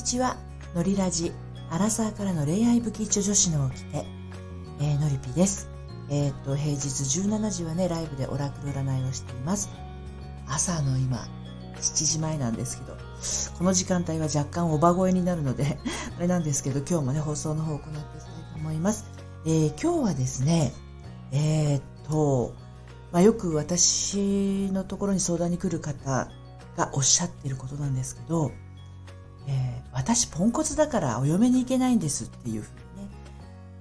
にちは。のりラジアラサーからの恋愛武器一女子の起きて、えー、のりぴです。えー、っと平日17時はねライブでオラクル占いをしています。朝の今7時前なんですけどこの時間帯は若干おば声になるので あれなんですけど今日もね放送の方を行っていきたいと思います、えー、今日はですねえー、っと、まあ、よく私のところに相談に来る方がおっしゃってることなんですけど、えー、私ポンコツだからお嫁に行けないんですっていうふうにね。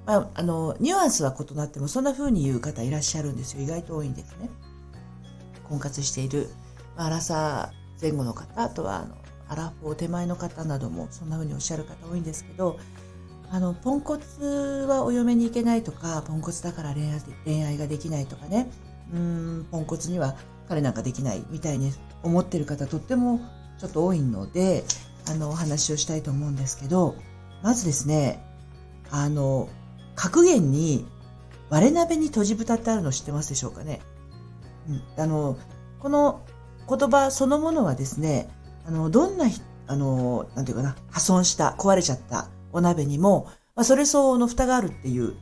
まあ、あの、ニュアンスは異なってもそんなふうに言う方いらっしゃるんですよ。意外と多いんですね。婚活している、まあ、アラサー前後の方、あとはあの、アラフォー手前の方などもそんなふうにおっしゃる方多いんですけど、あの、ポンコツはお嫁に行けないとか、ポンコツだから恋愛恋愛ができないとかね、うん、ポンコツには彼なんかできないみたいに思ってる方とってもちょっと多いので、あの、お話をしたいと思うんですけど、まずですね、あの、格言に割れ鍋に閉じ蓋ってあるの知ってますでしょうかね？うん、あの、この言葉そのものはですね、あの、どんな、あの、なんていうかな、破損した、壊れちゃったお鍋にも、まあ、それ相応の蓋があるっていう、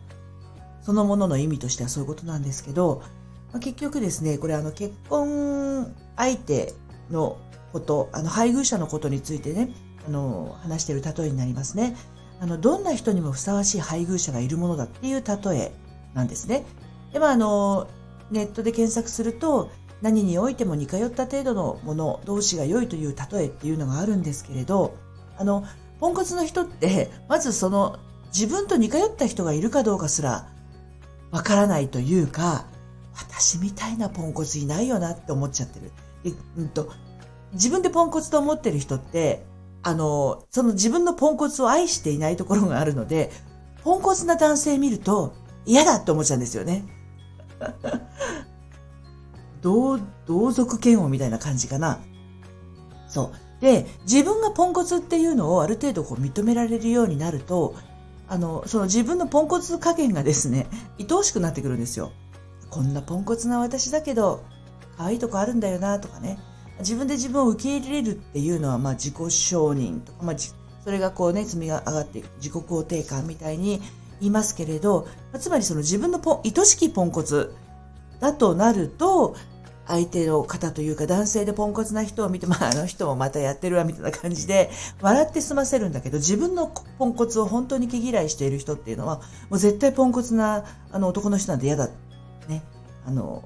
そのものの意味としてはそういうことなんですけど、まあ、結局ですね、これあの結婚相手のこと、あの配偶者のことについてね、あの話している例えになりますね。あのどんな人にもふさわしい配偶者がいるものだっていう例えなんですね。でまあ、あのネットで検索すると何においても似通った程度のもの同士が良いという例えっていうのがあるんですけれどあのポンコツの人ってまずその自分と似通った人がいるかどうかすらわからないというか私みたいなポンコツいないよなって思っちゃってる。でうんと、自分でポンコツと思ってる人って、あの、その自分のポンコツを愛していないところがあるので、ポンコツな男性見ると嫌だって思っちゃうんですよね。同、同族嫌悪みたいな感じかな。そう。で、自分がポンコツっていうのをある程度こう認められるようになると、あの、その自分のポンコツ加減がですね、愛おしくなってくるんですよ。こんなポンコツな私だけど、可愛いとこあるんだよなとかね。自分で自分を受け入れるっていうのは、まあ自己承認とか、まあそれがこうね、積みが上がっていく自己肯定感みたいに言いますけれど、まあつまりその自分のポ、愛しきポンコツだとなると、相手の方というか男性でポンコツな人を見て、まああの人もまたやってるわみたいな感じで笑って済ませるんだけど自分のポンコツを本当に毛嫌いしている人っていうのはもう絶対ポンコツなあの男の人なんて嫌だね、あの、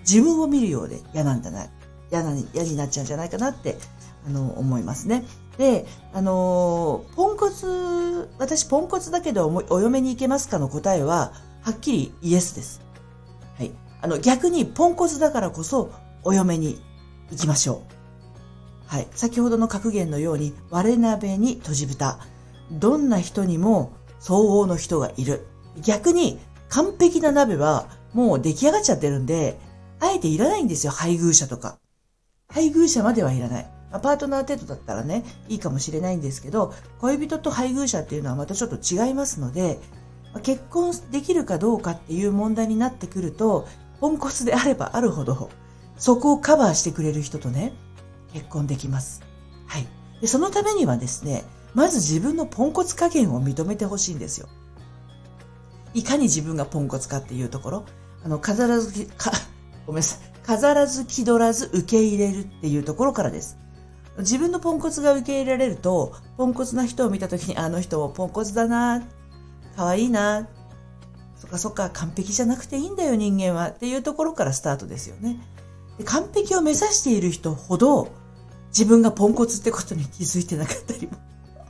自分を見るようで嫌なんだな、嫌な、嫌になっちゃうんじゃないかなって、あの、思いますね。で、あの、ポンコツ、私ポンコツだけどお嫁に行けますかの答えは、はっきりイエスです。はい。あの、逆にポンコツだからこそ、お嫁に行きましょう。はい。先ほどの格言のように、割れ鍋に閉じ蓋。どんな人にも相応の人がいる。逆に、完璧な鍋はもう出来上がっちゃってるんで、あえていらないんですよ、配偶者とか。配偶者まではいらない。パートナー程度だったらね、いいかもしれないんですけど、恋人と配偶者っていうのはまたちょっと違いますので、結婚できるかどうかっていう問題になってくると、ポンコツであればあるほど、そこをカバーしてくれる人とね、結婚できます。はい。で、そのためにはですね、まず自分のポンコツ加減を認めてほしいんですよ。いかに自分がポンコツかっていうところ、あの、飾らずか、ごめんなさい。飾らず気取らず受け入れるっていうところからです。自分のポンコツが受け入れられると、ポンコツな人を見たときに、あの人もポンコツだな、可愛いな、そっかそっか、完璧じゃなくていいんだよ人間はっていうところからスタートですよね。で完璧を目指している人ほど、自分がポンコツってことに気づいてなかったりも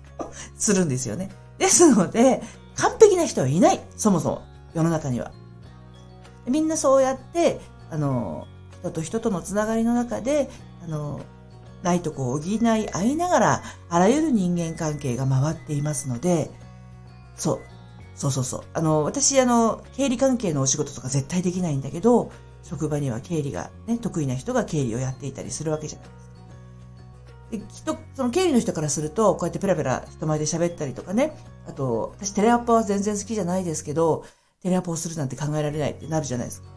するんですよね。ですので、完璧な人はいない。そもそも。世の中には。みんなそうやって、あの、人と人とのつながりの中で、あの、ないとこを補い合いながら、あらゆる人間関係が回っていますので、そう。そうそうそう。あの、私、あの、経理関係のお仕事とか絶対できないんだけど、職場には経理がね、得意な人が経理をやっていたりするわけじゃないですか。で、きっと、その経理の人からすると、こうやってペラペラ人前で喋ったりとかね、あと、私テレアポは全然好きじゃないですけど、テレアポをするなんて考えられないってなるじゃないですか。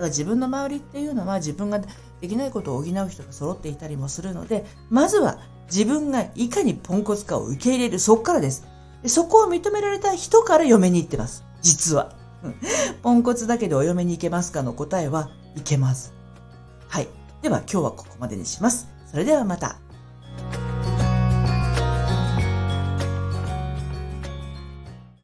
だから自分の周りっていうのは自分ができないことを補う人が揃っていたりもするので、まずは自分がいかにポンコツかを受け入れる、そこからです。でそこを認められた人から嫁に行ってます。実は。ポンコツだけでお嫁に行けますかの答えは、いけます。はい。では今日はここまでにします。それではまた。